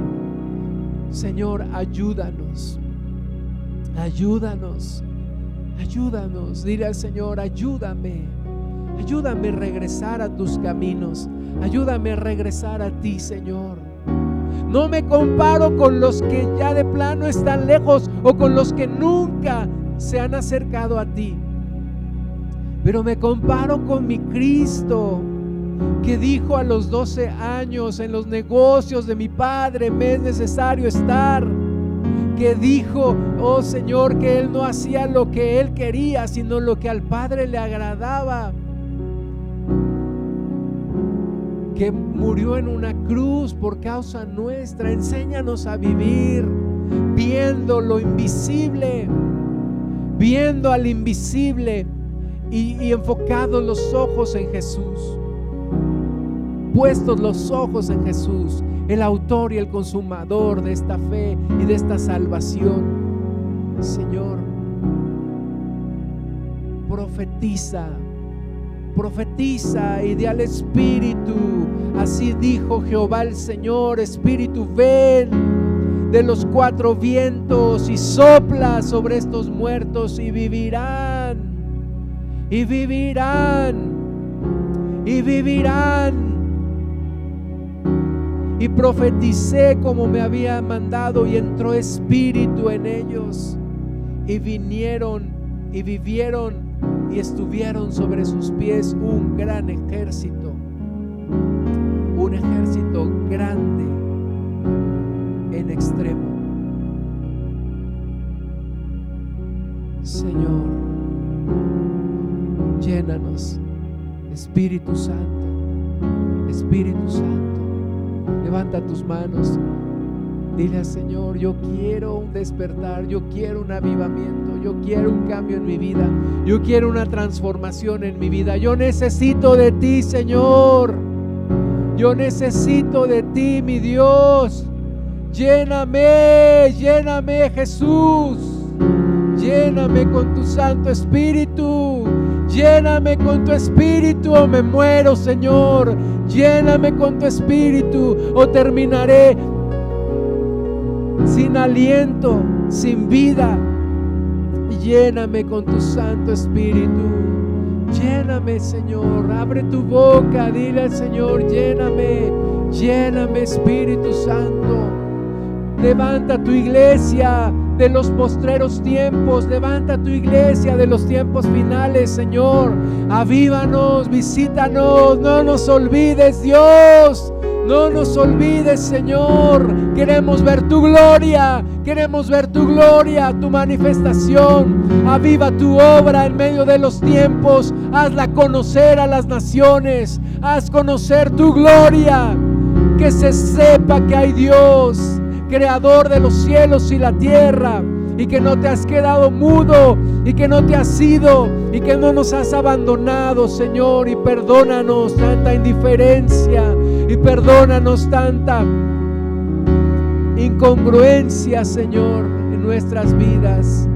Señor, ayúdanos. Ayúdanos. Ayúdanos. Dile al Señor, ayúdame. Ayúdame a regresar a tus caminos. Ayúdame a regresar a ti, Señor. No me comparo con los que ya de plano están lejos o con los que nunca se han acercado a ti. Pero me comparo con mi Cristo que dijo a los 12 años en los negocios de mi padre me es necesario estar. Que dijo, oh Señor, que Él no hacía lo que Él quería, sino lo que al Padre le agradaba. que murió en una cruz por causa nuestra. Enséñanos a vivir viendo lo invisible, viendo al invisible y, y enfocados los ojos en Jesús. Puestos los ojos en Jesús, el autor y el consumador de esta fe y de esta salvación. Señor, profetiza profetiza y di al Espíritu. Así dijo Jehová el Señor, Espíritu, ven de los cuatro vientos y sopla sobre estos muertos y vivirán, y vivirán, y vivirán. Y profeticé como me había mandado y entró espíritu en ellos. Y vinieron y vivieron y estuvieron sobre sus pies un gran ejército, un ejército grande en extremo. Señor, llénanos, Espíritu Santo, Espíritu Santo, levanta tus manos. Dile al Señor, yo quiero un despertar, yo quiero un avivamiento, yo quiero un cambio en mi vida, yo quiero una transformación en mi vida. Yo necesito de ti, Señor. Yo necesito de ti, mi Dios. Lléname, lléname, Jesús. Lléname con tu Santo Espíritu. Lléname con tu Espíritu o me muero, Señor. Lléname con tu Espíritu o terminaré sin aliento, sin vida. Lléname con tu Santo Espíritu. Lléname, Señor. Abre tu boca. Dile al Señor, lléname. Lléname, Espíritu Santo. Levanta tu iglesia de los postreros tiempos. Levanta tu iglesia de los tiempos finales, Señor. Avívanos, visítanos. No nos olvides, Dios. No nos olvides, Señor. Queremos ver tu gloria. Queremos ver tu gloria, tu manifestación. Aviva tu obra en medio de los tiempos. Hazla conocer a las naciones. Haz conocer tu gloria. Que se sepa que hay Dios, creador de los cielos y la tierra. Y que no te has quedado mudo y que no te has ido y que no nos has abandonado, Señor. Y perdónanos tanta indiferencia y perdónanos tanta incongruencia, Señor, en nuestras vidas.